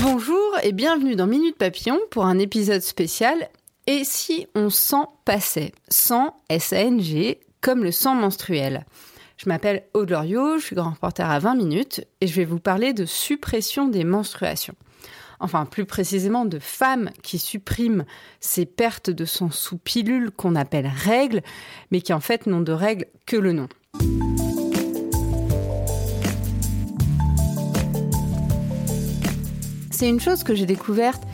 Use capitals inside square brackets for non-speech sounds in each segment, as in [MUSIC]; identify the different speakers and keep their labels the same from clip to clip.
Speaker 1: Bonjour et bienvenue dans Minute Papillon pour un épisode spécial. Et si on s'en passait Sang, S-A-N-G, comme le sang menstruel? Je m'appelle Aude Loriot, je suis grand reporter à 20 minutes et je vais vous parler de suppression des menstruations. Enfin, plus précisément de femmes qui suppriment ces pertes de sang sous pilule qu'on appelle règles, mais qui en fait n'ont de règles que le nom. C'est une chose que j'ai découverte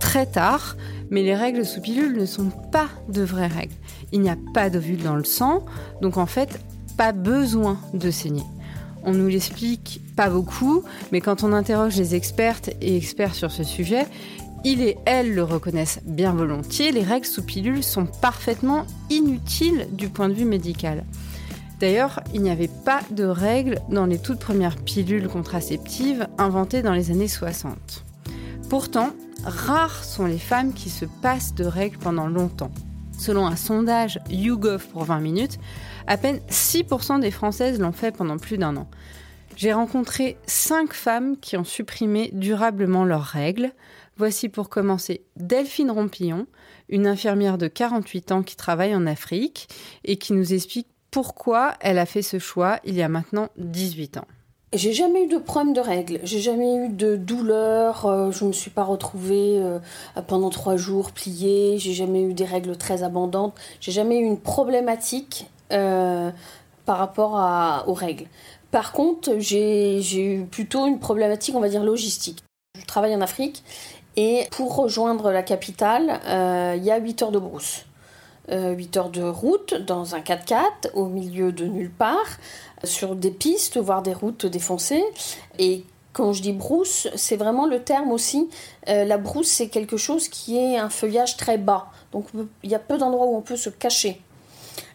Speaker 1: très tard, mais les règles sous pilule ne sont pas de vraies règles. Il n'y a pas d'ovule dans le sang, donc en fait, pas besoin de saigner. On nous l'explique pas beaucoup, mais quand on interroge les expertes et experts sur ce sujet, ils et elles le reconnaissent bien volontiers, les règles sous pilule sont parfaitement inutiles du point de vue médical. D'ailleurs, il n'y avait pas de règles dans les toutes premières pilules contraceptives inventées dans les années 60. Pourtant, rares sont les femmes qui se passent de règles pendant longtemps. Selon un sondage YouGov pour 20 minutes, à peine 6% des Françaises l'ont fait pendant plus d'un an. J'ai rencontré 5 femmes qui ont supprimé durablement leurs règles. Voici pour commencer Delphine Rompillon, une infirmière de 48 ans qui travaille en Afrique et qui nous explique pourquoi elle a fait ce choix il y a maintenant 18 ans.
Speaker 2: J'ai jamais eu de problème de règles, j'ai jamais eu de douleur, euh, je me suis pas retrouvée euh, pendant trois jours pliée, j'ai jamais eu des règles très abondantes, j'ai jamais eu une problématique euh, par rapport aux règles. Par contre, j'ai eu plutôt une problématique, on va dire, logistique. Je travaille en Afrique et pour rejoindre la capitale, il y a 8 heures de brousse. 8 heures de route dans un 4x4 au milieu de nulle part sur des pistes, voire des routes défoncées. Et quand je dis brousse, c'est vraiment le terme aussi. Euh, la brousse, c'est quelque chose qui est un feuillage très bas. Donc il y a peu d'endroits où on peut se cacher.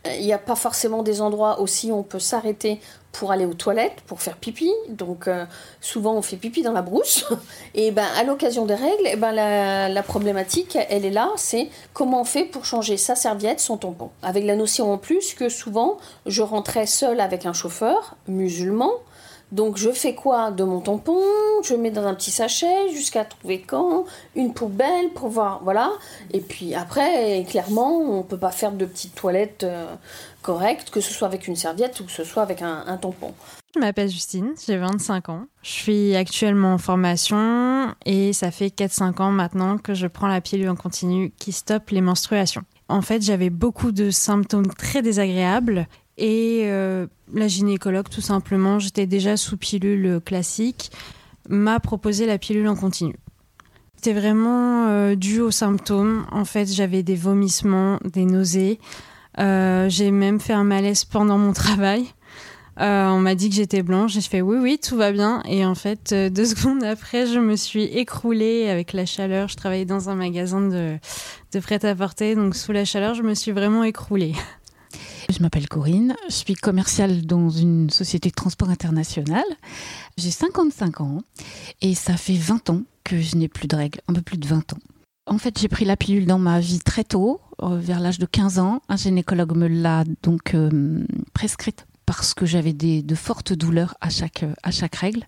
Speaker 2: Euh, il n'y a pas forcément des endroits aussi où on peut s'arrêter pour aller aux toilettes, pour faire pipi. Donc euh, souvent on fait pipi dans la brousse. [LAUGHS] Et ben à l'occasion des règles, et ben la, la, problématique, elle est là, c'est comment on fait pour changer sa serviette, son tampon. Avec la notion en plus que souvent je rentrais seule avec un chauffeur musulman donc je fais quoi de mon tampon? Je mets dans un petit sachet jusqu'à trouver quand? Une poubelle pour voir, voilà. Et puis après, clairement, on peut pas faire de petites toilettes euh, correctes, que ce soit avec une serviette ou que ce soit avec un, tampon.
Speaker 3: Je m'appelle Justine, j'ai 25 ans. Je suis actuellement en formation et ça fait 4-5 ans maintenant que je prends la pilule en continu qui stoppe les menstruations. En fait, j'avais beaucoup de symptômes très désagréables et euh, la gynécologue, tout simplement, j'étais déjà sous pilule classique, m'a proposé la pilule en continu. C'était vraiment euh, dû aux symptômes. En fait, j'avais des vomissements, des nausées. Euh, j'ai même fait un malaise pendant mon travail. on m'a dit que j'étais blanche. J'ai fait oui, oui, tout va bien. Et en fait, deux [LAUGHS] secondes après, je me suis écroulée avec la chaleur. Je travaillais dans un magasin de, de prêt-à-porter. Donc, sous la chaleur, je me suis vraiment écroulée.
Speaker 4: Je m'appelle Corinne, je suis commerciale dans une société de transport international. J'ai 55 ans et ça fait 20 ans que je n'ai plus de règles, un peu plus de 20 ans. En fait, j'ai pris la pilule dans ma vie très tôt, euh, vers l'âge de 15 ans. Un gynécologue me l'a donc euh, prescrite parce que j'avais de fortes douleurs à chaque, à chaque règle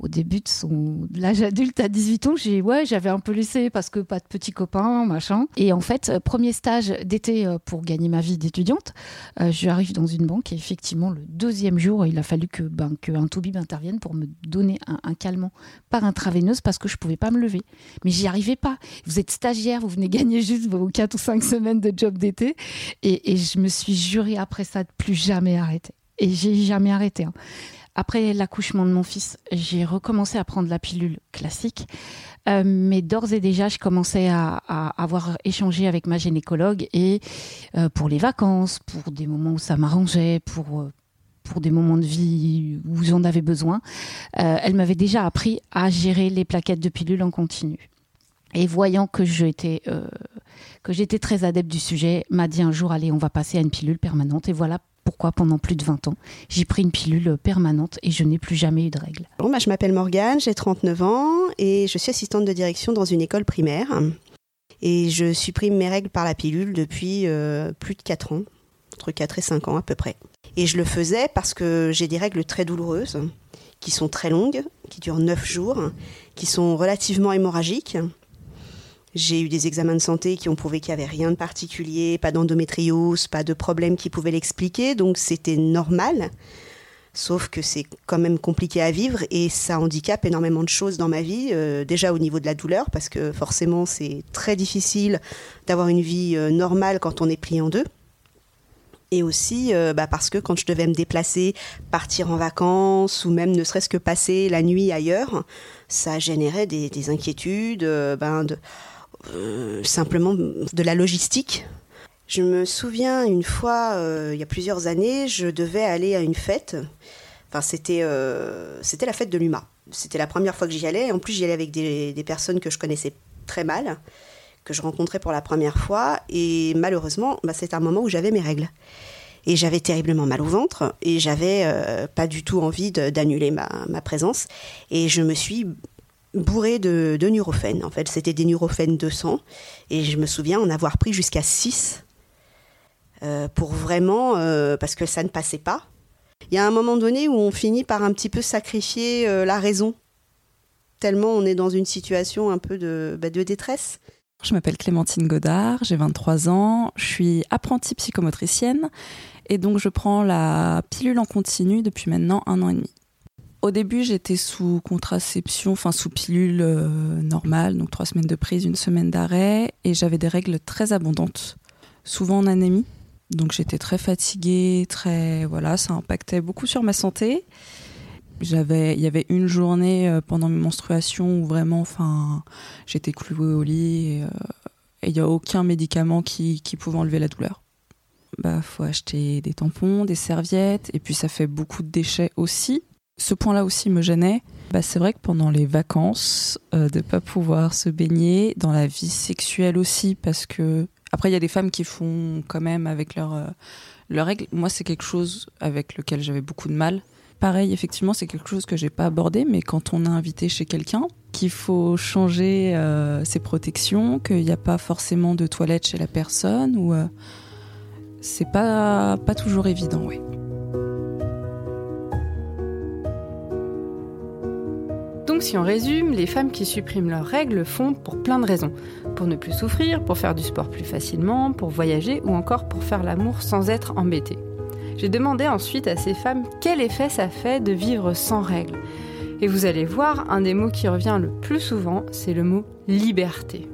Speaker 4: au début de son l'âge adulte à 18 ans, j'ai ouais, j'avais un peu laissé parce que pas de petits copains, machin. Et en fait, euh, premier stage d'été euh, pour gagner ma vie d'étudiante, euh, je arrive dans une banque et effectivement le deuxième jour, il a fallu que ben qu'un toubib intervienne pour me donner un, calmant par intraveineuse parce que je pouvais pas me lever. Mais j'y arrivais pas. Vous êtes stagiaire, vous venez gagner juste vos 4 ou 5 semaines de job d'été et, et je me suis juré après ça de plus jamais arrêter. Et j'ai jamais arrêté. Hein. Après l'accouchement de mon fils, j'ai recommencé à prendre la pilule classique. Euh, mais d'ores et déjà, je commençais à, avoir échangé avec ma gynécologue et euh, pour les vacances, pour des moments où ça m'arrangeait, pour euh, pour des moments de vie où j'en avais besoin, elle m'avait déjà appris à gérer les plaquettes de pilules en continu. Et voyant que j'étais que j'étais très adepte du sujet, m'a dit un jour allez, on va passer à une pilule permanente. Et voilà pourquoi pendant plus de 20 ans, j'ai pris une pilule permanente et je n'ai plus jamais eu de règles?
Speaker 5: Bon, bah, je m'appelle Morgane, j'ai 39 ans et je suis assistante de direction dans une école primaire. Et je supprime mes règles par la pilule depuis euh, plus de 4 ans, entre 4 et 5 ans à peu près. Et je le faisais parce que j'ai des règles très douloureuses qui sont très longues, qui durent 9 jours, qui sont relativement hémorragiques. J'ai eu des examens de santé qui ont prouvé qu'il n'y avait rien de particulier, pas d'endométriose, pas de problème qui pouvait l'expliquer, donc c'était normal. Sauf que c'est quand même compliqué à vivre et ça handicape énormément de choses dans ma vie. Euh, déjà au niveau de la douleur, parce que forcément c'est très difficile d'avoir une vie euh, normale quand on est plié en deux. Et aussi euh, bah, parce que quand je devais me déplacer, partir en vacances ou même ne serait-ce que passer la nuit ailleurs, ça générait des, inquiétudes, ben simplement de la logistique je me souviens une fois, euh, il y a plusieurs années, je devais aller à une fête. Enfin, c'était euh, la fête de l'UMA. C'était la première fois que j'y allais. En plus, j'y allais avec des, personnes que je connaissais très mal, que je rencontrais pour la première fois. Et malheureusement, bah, c'était un moment où j'avais mes règles. Et j'avais terriblement mal au ventre et j'avais euh, pas du tout envie d'annuler ma, ma, présence. Et je me suis bourrée de, de Nurofen. En fait, c'était des Nurofen 200. Et je me souviens en avoir pris jusqu'à 6 euh, pour vraiment, euh, parce que ça ne passait pas. Il y a un moment donné où on finit par un petit peu sacrifier euh, la raison, tellement on est dans une situation un peu de, bah, de détresse.
Speaker 6: Je m'appelle Clémentine Godard, j'ai 23 ans, je suis apprentie psychomotricienne et donc je prends la pilule en continu depuis maintenant un an et demi. Au début, j'étais sous contraception, enfin sous pilule normale, donc trois semaines de prise, une semaine d'arrêt, et j'avais des règles très abondantes, souvent en anémie. Donc j'étais très fatiguée, très voilà, ça impactait beaucoup sur ma santé. J'avais, il y avait une journée euh, pendant mes menstruations où vraiment, enfin, j'étais clouée au lit euh, et il n'y a aucun médicament qui, qui pouvait enlever la douleur. Bah, faut acheter des tampons, des serviettes, et puis ça fait beaucoup de déchets aussi. Ce point-là aussi me gênait. Bah, c'est vrai que pendant les vacances, euh, de pas pouvoir se baigner, dans la vie sexuelle aussi, parce que après, il y a des femmes qui font quand même avec leurs euh, règles. Moi, c'est quelque chose avec lequel j'avais beaucoup de mal. Pareil, effectivement, c'est quelque chose que j'ai pas abordé, mais quand on a invité chez quelqu'un, qu'il faut changer euh, ses protections, qu'il n'y a pas forcément de toilette chez la personne, ou c'est pas pas toujours évident, oui.
Speaker 1: Donc si on résume, les femmes qui suppriment leurs règles le font pour plein de raisons. Pour ne plus souffrir, pour faire du sport plus facilement, pour voyager ou encore pour faire l'amour sans être embêtées. J'ai demandé ensuite à ces femmes quel effet ça fait de vivre sans règles. Et vous allez voir, un des mots qui revient le plus souvent, c'est le mot liberté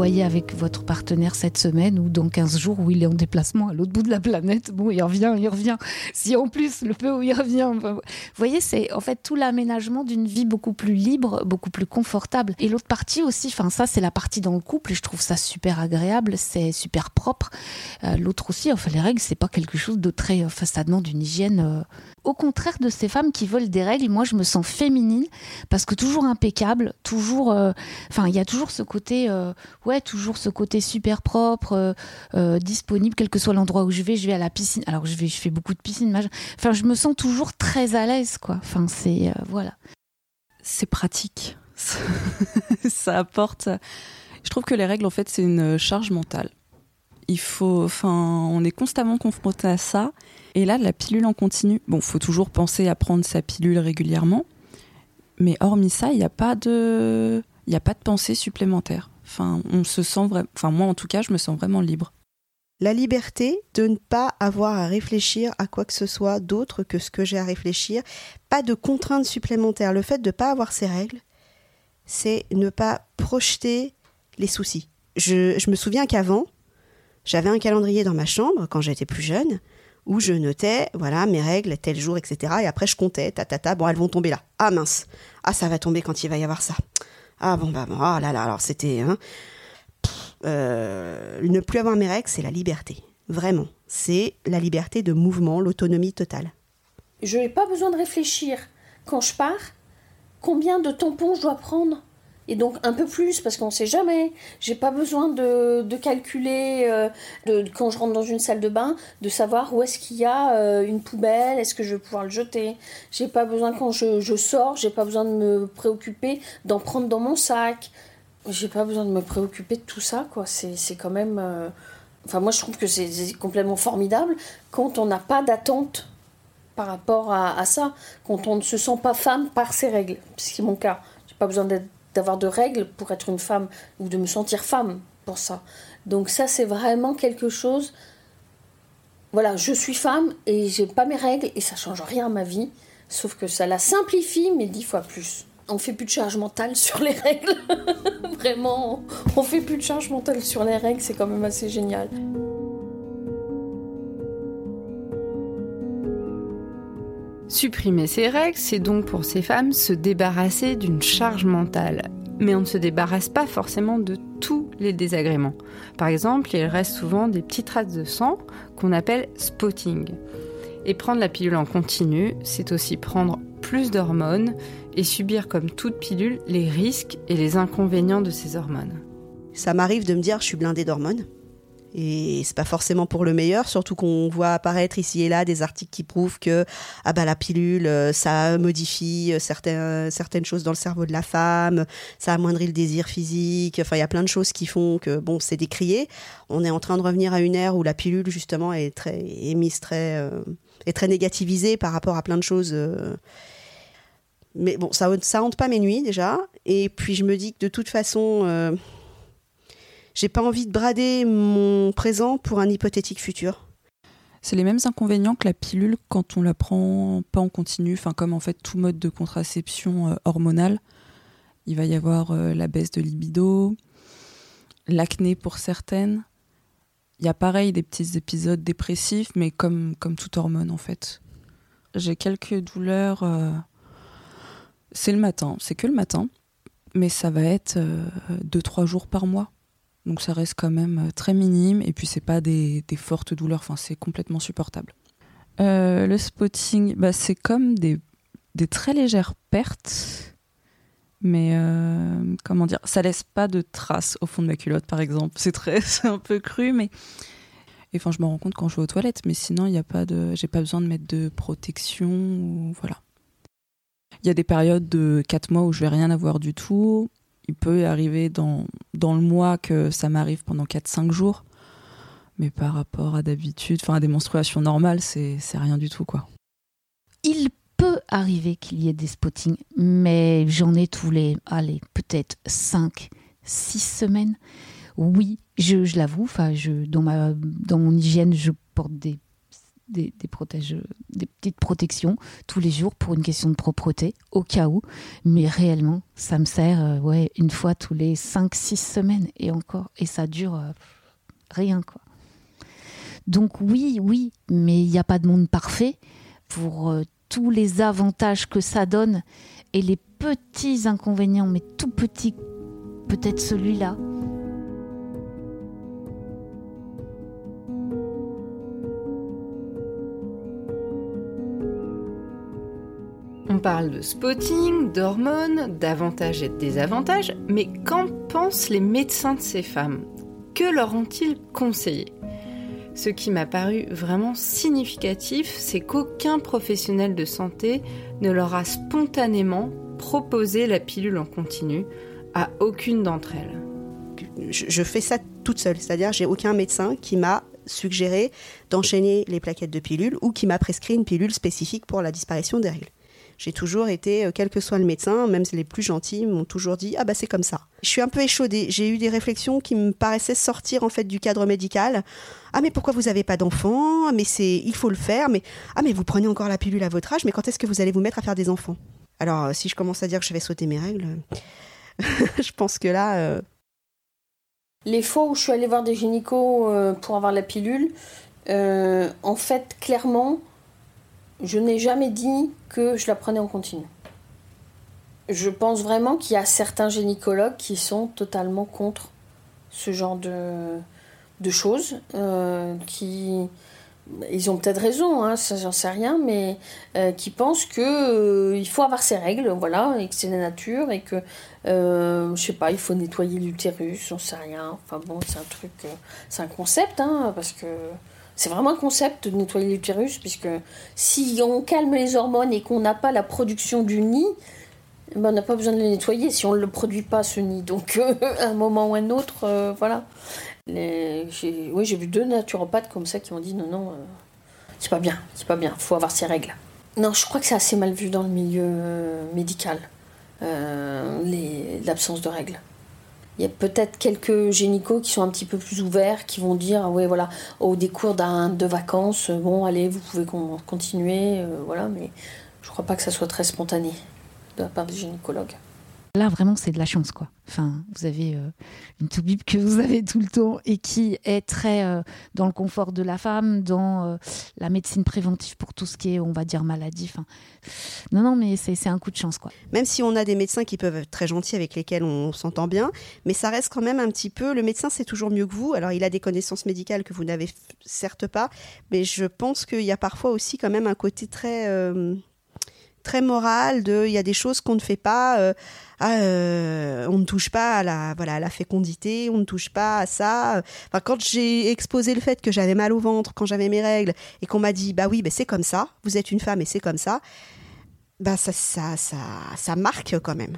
Speaker 4: voyez avec votre partenaire cette semaine ou dans 15 jours où il est en déplacement à l'autre bout de la planète, bon, il revient, il revient. Si en plus le peu où il revient, vous voyez, c'est en fait tout l'aménagement d'une vie beaucoup plus libre, beaucoup plus confortable. Et l'autre partie aussi, enfin ça c'est la partie dans le couple et je trouve ça super agréable, c'est super propre. Euh, l'autre aussi, enfin les règles, c'est pas quelque chose de très, enfin ça demande une hygiène euh, au contraire de ces femmes qui veulent des règles, moi je me sens féminine parce que toujours impeccable, toujours, euh, enfin il y a toujours ce côté, euh, ouais, toujours ce côté super propre, euh, disponible, quel que soit l'endroit où je vais, je vais à la piscine. Alors je vais, je fais beaucoup de piscine, enfin je me sens toujours très à l'aise, quoi. Enfin c'est voilà.
Speaker 6: C'est pratique, [LAUGHS] ça apporte. Je trouve que les règles en fait c'est une charge mentale. Il faut, enfin, on est constamment confronté à ça et là, la pilule en continu, bon, faut toujours penser à prendre sa pilule régulièrement, mais hormis ça, il n'y a pas de, il a pas de pensée supplémentaire. Enfin, on se sent enfin moi en tout cas, je me sens vraiment libre.
Speaker 5: La liberté de ne pas avoir à réfléchir à quoi que ce soit d'autre que ce que j'ai à réfléchir, pas de contraintes supplémentaires. Le fait de ne pas avoir ces règles, c'est ne pas projeter les soucis. Je, je me souviens qu'avant, j'avais un calendrier dans ma chambre quand j'étais plus jeune où je notais, voilà, mes règles, tel jour, etc. Et après, je comptais, ta, ta, ta, bon, elles vont tomber là. Ah mince, ah ça va tomber quand il va y avoir ça. Ah bon, bah ah là là, alors c'était... Hein, euh, ne plus avoir mes règles, c'est la liberté. Vraiment, c'est la liberté de mouvement, l'autonomie totale.
Speaker 2: Je n'ai pas besoin de réfléchir. Quand je pars, combien de tampons je dois prendre? Et donc un peu plus parce qu'on ne sait jamais. J'ai pas besoin de, calculer euh, quand je rentre dans une salle de bain de savoir où est-ce qu'il y a euh, une poubelle, est-ce que je vais pouvoir le jeter. J'ai pas besoin quand je, je sors, j'ai pas besoin de me préoccuper d'en prendre dans mon sac. J'ai pas besoin de me préoccuper de tout ça quoi. C'est quand même. Euh, enfin moi je trouve que c'est complètement formidable quand on n'a pas d'attente par rapport à, ça, quand on ne se sent pas femme par ses règles. C'est mon cas. J'ai pas besoin d'avoir de règles pour être une femme ou de me sentir femme pour ça. Donc ça, c'est vraiment quelque chose. Voilà, je suis femme et j'ai pas mes règles et ça change rien à ma vie, sauf que ça la simplifie, mais dix fois plus. On fait plus de charge mentale sur les règles. [LAUGHS] Vraiment, on fait plus de charge mentale sur les règles, c'est quand même assez génial.
Speaker 1: Supprimer ces règles, c'est donc pour ces femmes se débarrasser d'une charge mentale. Mais on ne se débarrasse pas forcément de tous les désagréments. Par exemple, il reste souvent des petites traces de sang qu'on appelle spotting. Et prendre la pilule en continu, c'est aussi prendre plus d'hormones et subir comme toute pilule les risques et les inconvénients de ces hormones.
Speaker 5: Ça m'arrive de me dire je suis blindée d'hormones. Et c'est pas forcément pour le meilleur, surtout qu'on voit apparaître ici et là des articles qui prouvent que ah bah la pilule euh, ça modifie euh, certaines certaines choses dans le cerveau de la femme, ça amoindrit le désir physique. Enfin, il y a plein de choses qui font que bon, c'est décrié. On est en train de revenir à une ère où la pilule justement est très très euh, est très négativisée par rapport à plein de choses. mais bon, ça ça hante pas mes nuits déjà. Et puis je me dis que de toute façon j'ai pas envie de brader mon présent pour un hypothétique futur.
Speaker 6: C'est les mêmes inconvénients que la pilule quand on la prend pas en continu, enfin comme en fait tout mode de contraception euh, hormonale. Il va y avoir euh, la baisse de libido, l'acné pour certaines. Il y a pareil des petits épisodes dépressifs, mais comme, comme toute hormone en fait. J'ai quelques douleurs. Euh, c'est le matin, c'est que le matin, mais ça va être 2-3 jours par mois. Donc ça reste quand même euh, très minime et puis c'est pas des, fortes douleurs, enfin c'est complètement supportable. Euh, le spotting, bah, c'est comme des, très légères pertes, mais euh, comment dire, ça laisse pas de traces au fond de ma culotte par exemple. C'est très, [LAUGHS] un peu cru, mais et enfin je me rends compte quand je vais aux toilettes, mais sinon il n'y a pas de, j'ai pas besoin de mettre de protection voilà. Il y a des périodes de 4 mois où je vais rien avoir du tout il peut arriver dans, dans le mois que ça m'arrive pendant 4-5 jours. Mais par rapport à d'habitude, enfin à des menstruations normales, c'est rien du tout quoi.
Speaker 4: Il peut arriver qu'il y ait des spottings, mais j'en ai tous les, allez, peut-être 5, 6 semaines. Oui, je, je l'avoue, dans, ma, dans mon hygiène, je porte des des, petites protections tous les jours pour une question de propreté, au cas où. Mais réellement, ça me sert euh, ouais, une fois tous les 5-6 semaines et encore. Et ça dure euh, rien, quoi. Donc oui, oui, mais il n'y a pas de monde parfait pour euh, tous les avantages que ça donne et les petits inconvénients, mais tout petits, peut-être celui-là,
Speaker 1: parle de spotting, d'hormones, d'avantages et de désavantages, mais qu'en pensent les médecins de ces femmes? Que leur ont-ils conseillé? Ce qui m'a paru vraiment significatif, c'est qu'aucun professionnel de santé ne leur a spontanément proposé la pilule en continu à aucune d'entre elles.
Speaker 5: Je fais ça toute seule, c'est-à-dire j'ai aucun médecin qui m'a suggéré d'enchaîner les plaquettes de pilules ou qui m'a prescrit une pilule spécifique pour la disparition des règles j'ai toujours été, euh, quel que soit le médecin, même les plus gentils, m'ont toujours dit ah bah c'est comme ça. Je suis un peu échaudée. J'ai eu des réflexions qui me paraissaient sortir en fait du cadre médical. Ah mais pourquoi vous n'avez pas d'enfants? Ah, Mais c'est il faut le faire. Mais ah mais vous prenez encore la pilule à votre âge. Mais quand est-ce que vous allez vous mettre à faire des enfants? Alors euh, si je commence à dire que je vais sauter mes règles, [LAUGHS] je pense que là. Euh,
Speaker 2: les fois où je suis allée voir des gynécos pour avoir la pilule, en fait, clairement, je n'ai jamais dit que je la prenais en continu. Je pense vraiment qu'il y a certains gynécologues qui sont totalement contre ce genre de, de choses, euh, qui ils ont peut-être raison, hein, ça j'en sais rien, mais euh, qui pensent que euh, il faut avoir ses règles, voilà, et que c'est la nature et que je sais pas, il faut nettoyer l'utérus, j'en sais rien. Enfin bon, c'est un truc, c'est un concept, hein, parce que c'est vraiment un concept de nettoyer l'utérus, puisque si on calme les hormones et qu'on n'a pas la production du nid, ben on n'a pas besoin de le nettoyer si on ne le produit pas, ce nid. Donc, [LAUGHS] euh, à un moment ou un autre, euh, voilà. oui, j'ai vu deux naturopathes comme ça qui ont dit non, non, euh, c'est pas bien, c'est pas bien, faut avoir ses règles. Non, je crois que c'est assez mal vu dans le milieu médical, l'absence de règles. Il y a peut-être quelques gynécos qui sont un petit peu plus ouverts, qui vont dire, oui, voilà, au décours d'un de vacances, bon, allez, vous pouvez continuer, voilà, mais je ne crois pas que ça soit très spontané de la part des gynécologues.
Speaker 4: Là, vraiment, c'est de la chance, quoi. Enfin, vous avez euh, une toubib que vous avez tout le temps et qui est très euh, dans le confort de la femme, dans euh, la médecine préventive pour tout ce qui est, on va dire, maladie. Enfin, non, non, mais c'est un coup de chance, quoi.
Speaker 5: Même si on a des médecins qui peuvent être très gentils avec lesquels on s'entend bien, mais ça reste quand même un petit peu. Le médecin, c'est toujours mieux que vous. Alors, il a des connaissances médicales que vous n'avez certes pas, mais je pense qu'il y a parfois aussi quand même un côté très très moral de il y a des choses qu'on ne fait pas euh, ah, euh, on ne touche pas à la voilà la fécondité on ne touche pas à ça. Quand j'ai exposé le fait que j'avais mal au ventre quand j'avais mes règles et qu'on m'a dit bah oui bah c'est comme ça vous êtes une femme et c'est comme ça bah ça ça ça ça marque quand même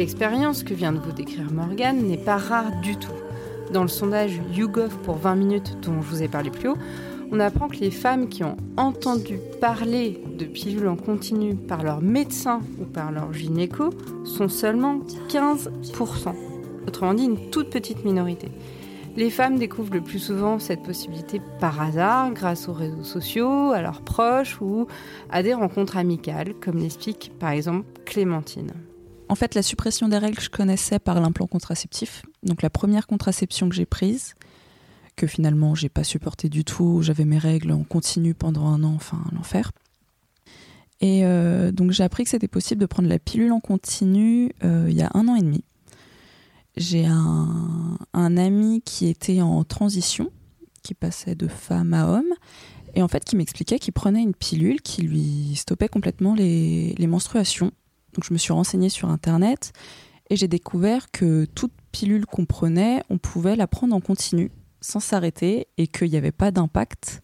Speaker 1: L'expérience que vient de vous décrire Morgane n'est pas rare du tout. Dans le sondage YouGov pour 20 minutes dont je vous ai parlé plus haut, on apprend que les femmes qui ont entendu parler de pilules en continu par leur médecin ou par leur gynéco sont seulement 15%. Autrement dit, une toute petite minorité. Les femmes découvrent le plus souvent cette possibilité par hasard, grâce aux réseaux sociaux, à leurs proches ou à des rencontres amicales, comme l'explique par exemple Clémentine.
Speaker 6: En fait, la suppression des règles, je connaissais par l'implant contraceptif. Donc la première contraception que j'ai prise, que finalement j'ai pas supporté du tout, j'avais mes règles en continu pendant un an, enfin l'enfer. Et euh, donc j'ai appris que c'était possible de prendre la pilule en continu euh, il y a un an et demi. J'ai un, ami qui était en transition, qui passait de femme à homme, et en fait qui m'expliquait qu'il prenait une pilule qui lui stoppait complètement les menstruations donc je me suis renseignée sur Internet et j'ai découvert que toute pilule qu'on prenait, on pouvait la prendre en continu sans s'arrêter et qu'il n'y avait pas d'impact.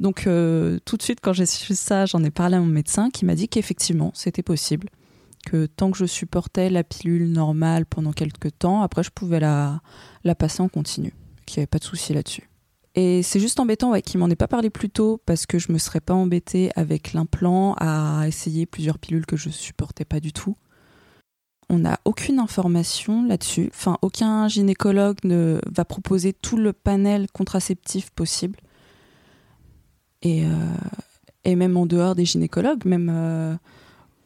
Speaker 6: Donc euh, tout de suite quand j'ai su ça, j'en ai parlé à mon médecin qui m'a dit qu'effectivement c'était possible, que tant que je supportais la pilule normale pendant quelques temps, après je pouvais la, la passer en continu, qu'il n'y avait pas de souci là-dessus. Et c'est juste embêtant ouais, qu'il m'en ait pas parlé plus tôt parce que je me serais pas embêtée avec l'implant à essayer plusieurs pilules que je supportais pas du tout. On n'a aucune information là-dessus. Enfin, aucun gynécologue ne va proposer tout le panel contraceptif possible. Et, euh, même en dehors des gynécologues, même euh,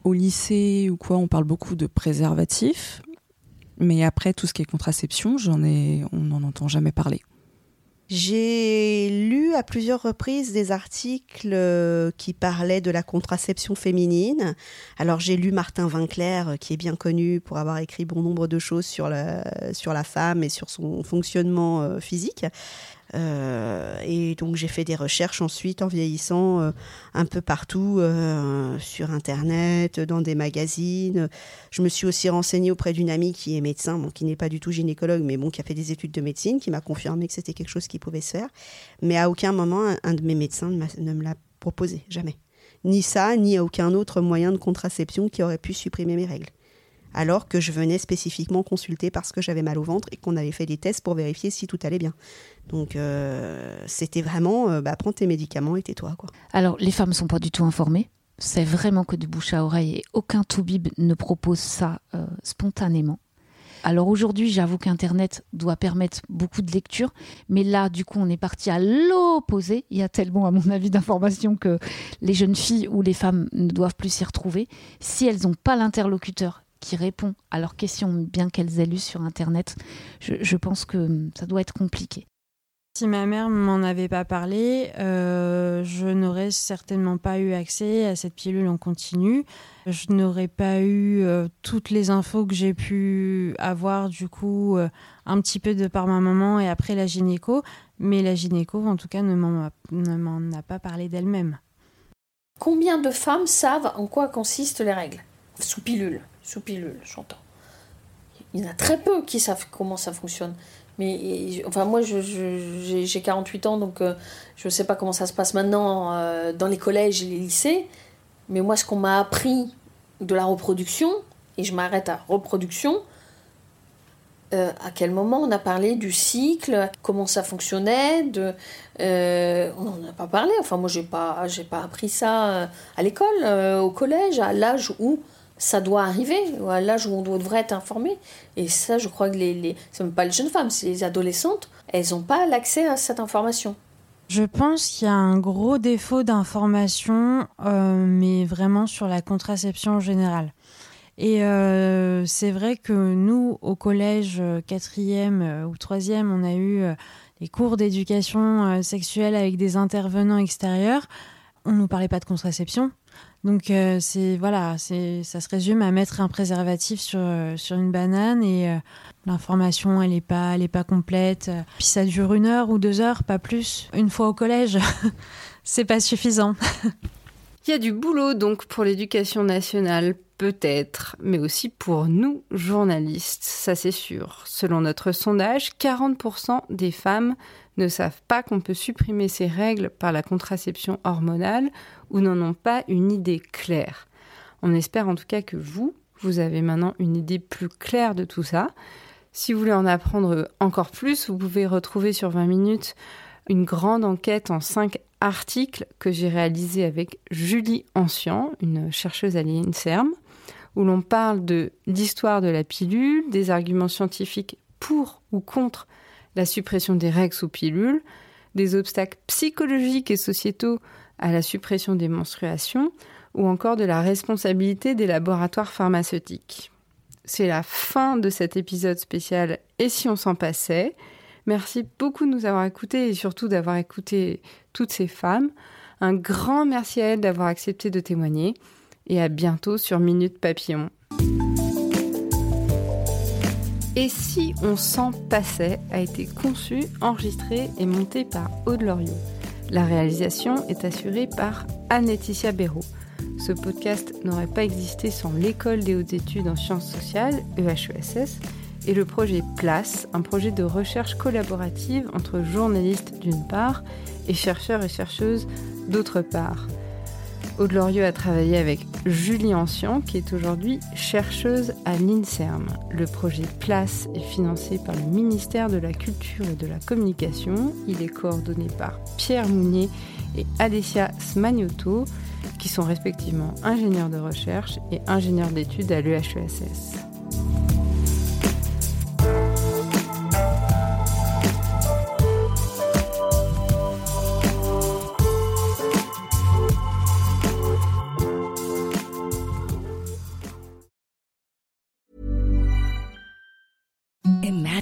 Speaker 6: au lycée ou quoi, on parle beaucoup de préservatifs. Mais après, tout ce qui est contraception, j'en ai, on n'en entend jamais parler.
Speaker 5: J'ai lu à plusieurs reprises des articles euh, qui parlaient de la contraception féminine. Alors j'ai lu Martin Vinclair, euh, qui est bien connu pour avoir écrit bon nombre de choses sur la, sur la femme et sur son fonctionnement euh, physique. Euh, et donc j'ai fait des recherches ensuite en vieillissant euh, un peu partout euh, sur internet, dans des magazines. Je me suis aussi renseignée auprès d'une amie qui est médecin, qui n'est pas du tout gynécologue, mais bon, qui a fait des études de médecine, qui m'a confirmé que c'était quelque chose qui pouvait se faire. Mais à aucun moment un, de mes médecins ne me l'a proposé, jamais. Ni ça, ni aucun autre moyen de contraception qui aurait pu supprimer mes règles alors que je venais spécifiquement consulter parce que j'avais mal au ventre et qu'on avait fait des tests pour vérifier si tout allait bien. Donc euh, c'était vraiment, euh, bah, prends tes médicaments et tais-toi.
Speaker 4: Alors les femmes ne sont pas du tout informées. C'est vraiment que du bouche à oreille et aucun toubib ne propose ça euh, spontanément. Alors aujourd'hui, j'avoue qu'Internet doit permettre beaucoup de lecture, mais là, du coup, on est parti à l'opposé. Il y a tellement, à mon avis, d'informations que les jeunes filles ou les femmes ne doivent plus s'y retrouver. Si elles n'ont pas l'interlocuteur qui répond à leurs questions, bien qu'elles aient lu sur Internet, je, pense que ça doit être compliqué.
Speaker 3: Si ma mère m'en avait pas parlé, euh, je n'aurais certainement pas eu accès à cette pilule en continu. Je n'aurais pas eu euh, toutes les infos que j'ai pu avoir du coup euh, un petit peu de par ma maman et après la gynéco. Mais la gynéco, en tout cas, ne m'en a pas parlé d'elle-même.
Speaker 2: Combien de femmes savent en quoi consistent les règles sous pilule? Sous pilule, j'entends. Il y en a très peu qui savent comment ça fonctionne. Mais enfin, moi, j'ai 48 ans, donc euh, je ne sais pas comment ça se passe maintenant euh, dans les collèges et les lycées. Mais moi, ce qu'on m'a appris de la reproduction, et je m'arrête à reproduction, euh, à quel moment on a parlé du cycle, comment ça fonctionnait, on n'en a pas parlé. Enfin, moi, j'ai pas, pas appris ça à l'école, au collège, à l'âge où ça doit arriver, à l'âge où on devrait être informé. Et ça, je crois que les, les c'est même pas les jeunes femmes, c'est les adolescentes, elles n'ont pas l'accès à cette information.
Speaker 3: Je pense qu'il y a un gros défaut d'information, mais vraiment sur la contraception en général. Et euh, c'est vrai que nous, au collège, euh, quatrième euh, ou troisième, on a eu des cours d'éducation sexuelle avec des intervenants extérieurs. On nous parlait pas de contraception. Donc c'est voilà, c'est ça se résume à mettre un préservatif sur sur une banane et l'information elle est pas elle est pas complète. Puis ça dure une heure ou deux heures, pas plus. Une fois au collège, [LAUGHS] c'est pas suffisant. [LAUGHS]
Speaker 1: Il y a du boulot donc pour l'éducation nationale peut-être, mais aussi pour nous, journalistes, ça c'est sûr. Selon notre sondage, 40% des femmes ne savent pas qu'on peut supprimer ces règles par la contraception hormonale ou n'en ont pas une idée claire. On espère en tout cas que vous, vous avez maintenant une idée plus claire de tout ça. Si vous voulez en apprendre encore plus, vous pouvez retrouver sur 20 minutes une grande enquête en 5 articles que j'ai réalisé avec Julie Ancien, une chercheuse à l'INSERM où l'on parle de l'histoire de la pilule, des arguments scientifiques pour ou contre la suppression des règles sous pilule, des obstacles psychologiques et sociétaux à la suppression des menstruations, ou encore de la responsabilité des laboratoires pharmaceutiques. C'est la fin de cet épisode spécial Et si on s'en passait? Merci beaucoup de nous avoir écoutés et surtout d'avoir écouté toutes ces femmes. Un grand merci à elles d'avoir accepté de témoigner et à bientôt sur Minute Papillon. Et si on s'en passait a été conçu, enregistré et monté par Aude Loriot. La réalisation est assurée par Anne-Laetitia Béraud. Ce podcast n'aurait pas existé sans l'École des hautes études en sciences sociales, EHESS, et le projet Place, un projet de recherche collaborative entre journalistes d'une part et chercheurs et chercheuses d'autre part. Aude Lorieux a travaillé avec Julie Ancien, qui est aujourd'hui chercheuse à l'INSERM. Le projet Place est financé par le ministère de la Culture et de la Communication. Il est coordonné par Pierre Mounier et Alessia Smagnotto, qui sont respectivement ingénieurs de recherche et ingénieurs d'études à l'EHESS.
Speaker 7: Imagine